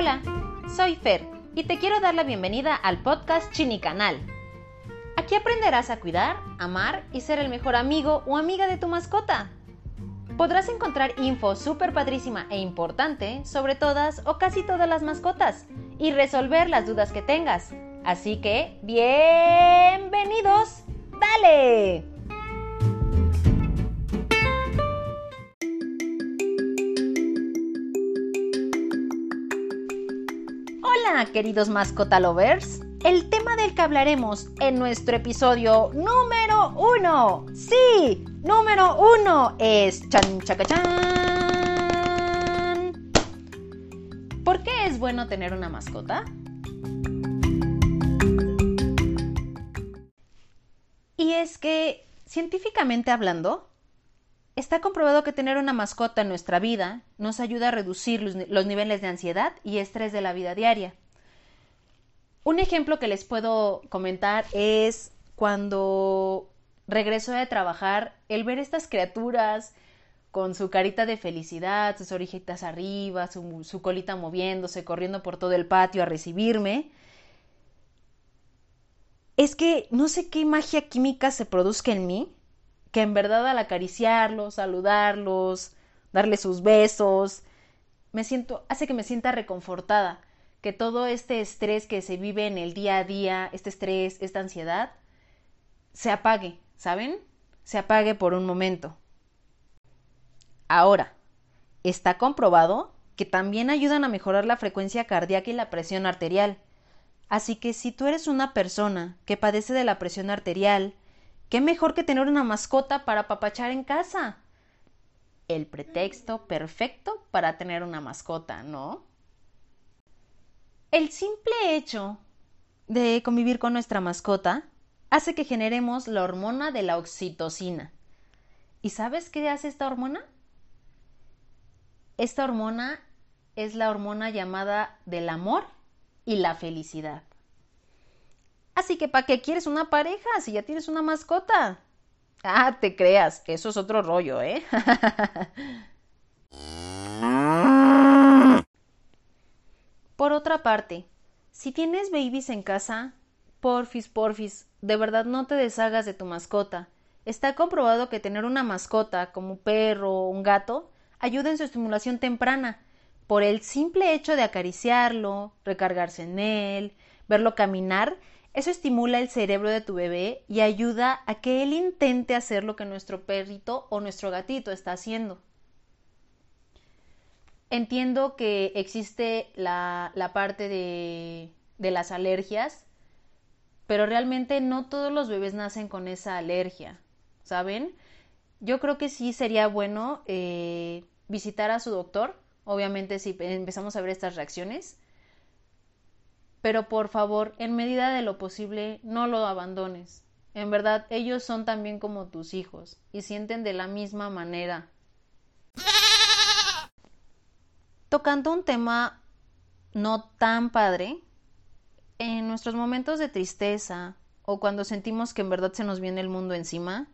Hola, soy Fer y te quiero dar la bienvenida al podcast Chinicanal. Aquí aprenderás a cuidar, amar y ser el mejor amigo o amiga de tu mascota. Podrás encontrar info súper padrísima e importante sobre todas o casi todas las mascotas y resolver las dudas que tengas. Así que, bienvenidos, dale. Queridos mascota lovers. El tema del que hablaremos en nuestro episodio número uno, sí, número uno, es chan chacachán. ¿Por qué es bueno tener una mascota? Y es que, científicamente hablando, está comprobado que tener una mascota en nuestra vida nos ayuda a reducir los niveles de ansiedad y estrés de la vida diaria. Un ejemplo que les puedo comentar es cuando regresó de trabajar, el ver estas criaturas con su carita de felicidad, sus orejitas arriba, su, su, colita moviéndose, corriendo por todo el patio a recibirme. Es que no sé qué magia química se produzca en mí, que en verdad al acariciarlos, saludarlos, darles sus besos, me siento, hace que me sienta reconfortada que todo este estrés que se vive en el día a día, este estrés, esta ansiedad, se apague, ¿saben? Se apague por un momento. Ahora, está comprobado que también ayudan a mejorar la frecuencia cardíaca y la presión arterial. Así que si tú eres una persona que padece de la presión arterial, qué mejor que tener una mascota para papachar en casa. El pretexto perfecto para tener una mascota, ¿no? El simple hecho de convivir con nuestra mascota hace que generemos la hormona de la oxitocina. ¿Y sabes qué hace esta hormona? Esta hormona es la hormona llamada del amor y la felicidad. Así que ¿para qué quieres una pareja si ya tienes una mascota? Ah, te creas, eso es otro rollo, ¿eh? Por otra parte, si tienes babies en casa, porfis, porfis, de verdad no te deshagas de tu mascota. Está comprobado que tener una mascota, como un perro o un gato, ayuda en su estimulación temprana, por el simple hecho de acariciarlo, recargarse en él, verlo caminar, eso estimula el cerebro de tu bebé y ayuda a que él intente hacer lo que nuestro perrito o nuestro gatito está haciendo. Entiendo que existe la, la parte de, de las alergias, pero realmente no todos los bebés nacen con esa alergia, ¿saben? Yo creo que sí sería bueno eh, visitar a su doctor, obviamente si empezamos a ver estas reacciones, pero por favor, en medida de lo posible, no lo abandones. En verdad, ellos son también como tus hijos y sienten de la misma manera tocando un tema no tan padre, en nuestros momentos de tristeza o cuando sentimos que en verdad se nos viene el mundo encima,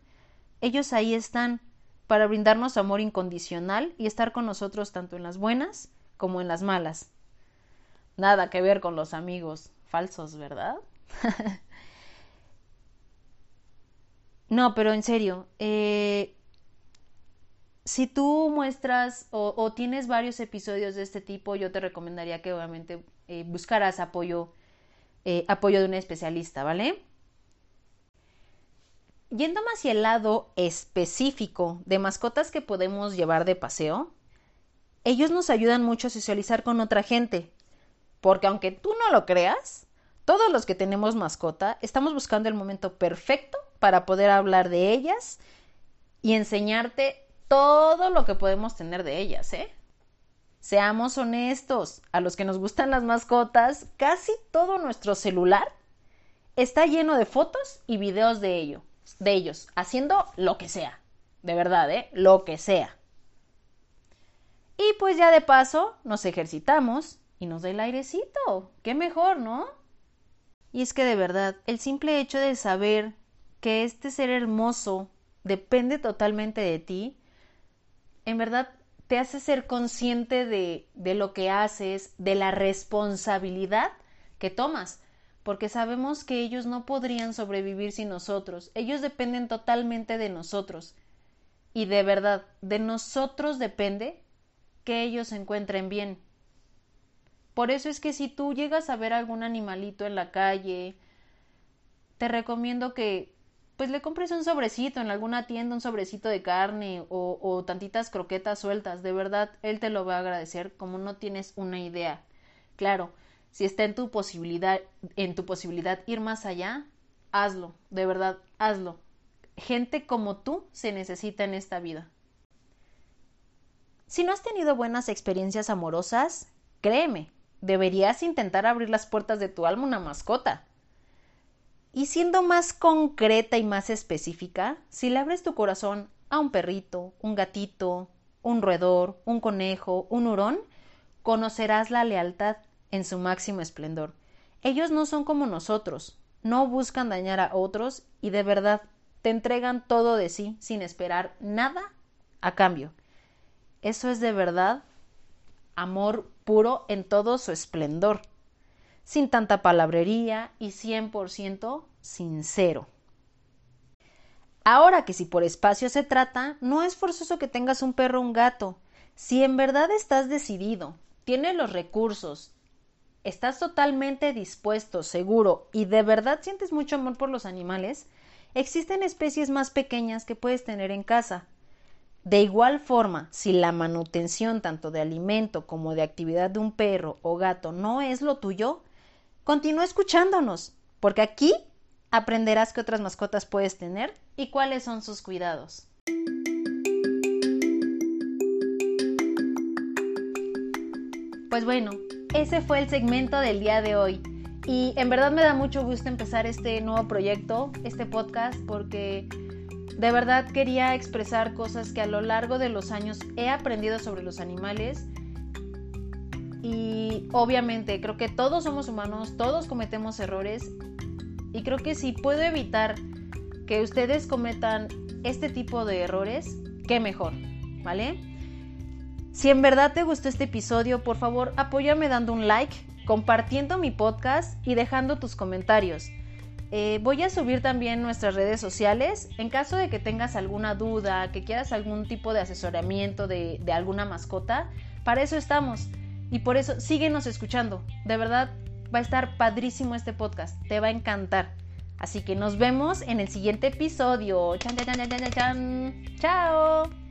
ellos ahí están para brindarnos amor incondicional y estar con nosotros tanto en las buenas como en las malas. Nada que ver con los amigos falsos, ¿verdad? no, pero en serio, eh, si tú muestras o, tienes varios episodios de este tipo, yo te recomendaría que obviamente eh, buscaras apoyo, eh, apoyo de un especialista, ¿vale? Yendo más hacia el lado específico de mascotas que podemos llevar de paseo, ellos nos ayudan mucho a socializar con otra gente, porque aunque tú no lo creas, todos los que tenemos mascota estamos buscando el momento perfecto para poder hablar de ellas y enseñarte todo lo que podemos tener de ellas, ¿eh? Seamos honestos, a los que nos gustan las mascotas, casi todo nuestro celular está lleno de fotos y videos de ellos, de ellos, haciendo lo que sea. De verdad, ¿eh? Lo que sea. Y pues ya de paso nos ejercitamos y nos da el airecito. Qué mejor, ¿no? Y es que de verdad, el simple hecho de saber que este ser hermoso depende totalmente de ti, en verdad te hace ser consciente de, de lo que haces, de la responsabilidad que tomas, porque sabemos que ellos no podrían sobrevivir sin nosotros, ellos dependen totalmente de nosotros. Y de verdad, de nosotros depende que ellos se encuentren bien. Por eso es que si tú llegas a ver algún animalito en la calle, te recomiendo que pues le compres un sobrecito en alguna tienda, un sobrecito de carne o, tantitas croquetas sueltas. De verdad, él te lo va a agradecer como no tienes una idea. Claro, si está en tu posibilidad, en tu posibilidad ir más allá, hazlo, de verdad, hazlo. Gente como tú se necesita en esta vida. Si no has tenido buenas experiencias amorosas, créeme, deberías intentar abrir las puertas de tu alma una mascota. Y siendo más concreta y más específica, si le abres tu corazón a un perrito, un gatito, un roedor, un conejo, un hurón, conocerás la lealtad en su máximo esplendor. Ellos no son como nosotros, no buscan dañar a otros y de verdad te entregan todo de sí sin esperar nada a cambio. Eso es de verdad amor puro en todo su esplendor sin tanta palabrería y 100% sincero. Ahora que si por espacio se trata, no es forzoso que tengas un perro o un gato. Si en verdad estás decidido, tienes los recursos, estás totalmente dispuesto, seguro y de verdad sientes mucho amor por los animales, existen especies más pequeñas que puedes tener en casa. De igual forma, si la manutención tanto de alimento como de actividad de un perro o gato no es lo tuyo, Continúa escuchándonos, porque aquí aprenderás qué otras mascotas puedes tener y cuáles son sus cuidados. Pues bueno, ese fue el segmento del día de hoy. Y en verdad me da mucho gusto empezar este nuevo proyecto, este podcast, porque de verdad quería expresar cosas que a lo largo de los años he aprendido sobre los animales y obviamente creo que todos somos humanos, todos cometemos errores y creo que si puedo evitar que ustedes cometan este tipo de errores, qué mejor, ¿vale? Si en verdad te gustó este episodio, por favor apóyame dando un like, compartiendo mi podcast y dejando tus comentarios. Eh, voy a subir también nuestras redes sociales. En caso de que tengas alguna duda, que quieras algún tipo de asesoramiento de, de alguna mascota, para eso estamos. Y por eso síguenos escuchando. De verdad va a estar padrísimo este podcast. Te va a encantar. Así que nos vemos en el siguiente episodio. Chan, chan, chan, chan, chan. Chao.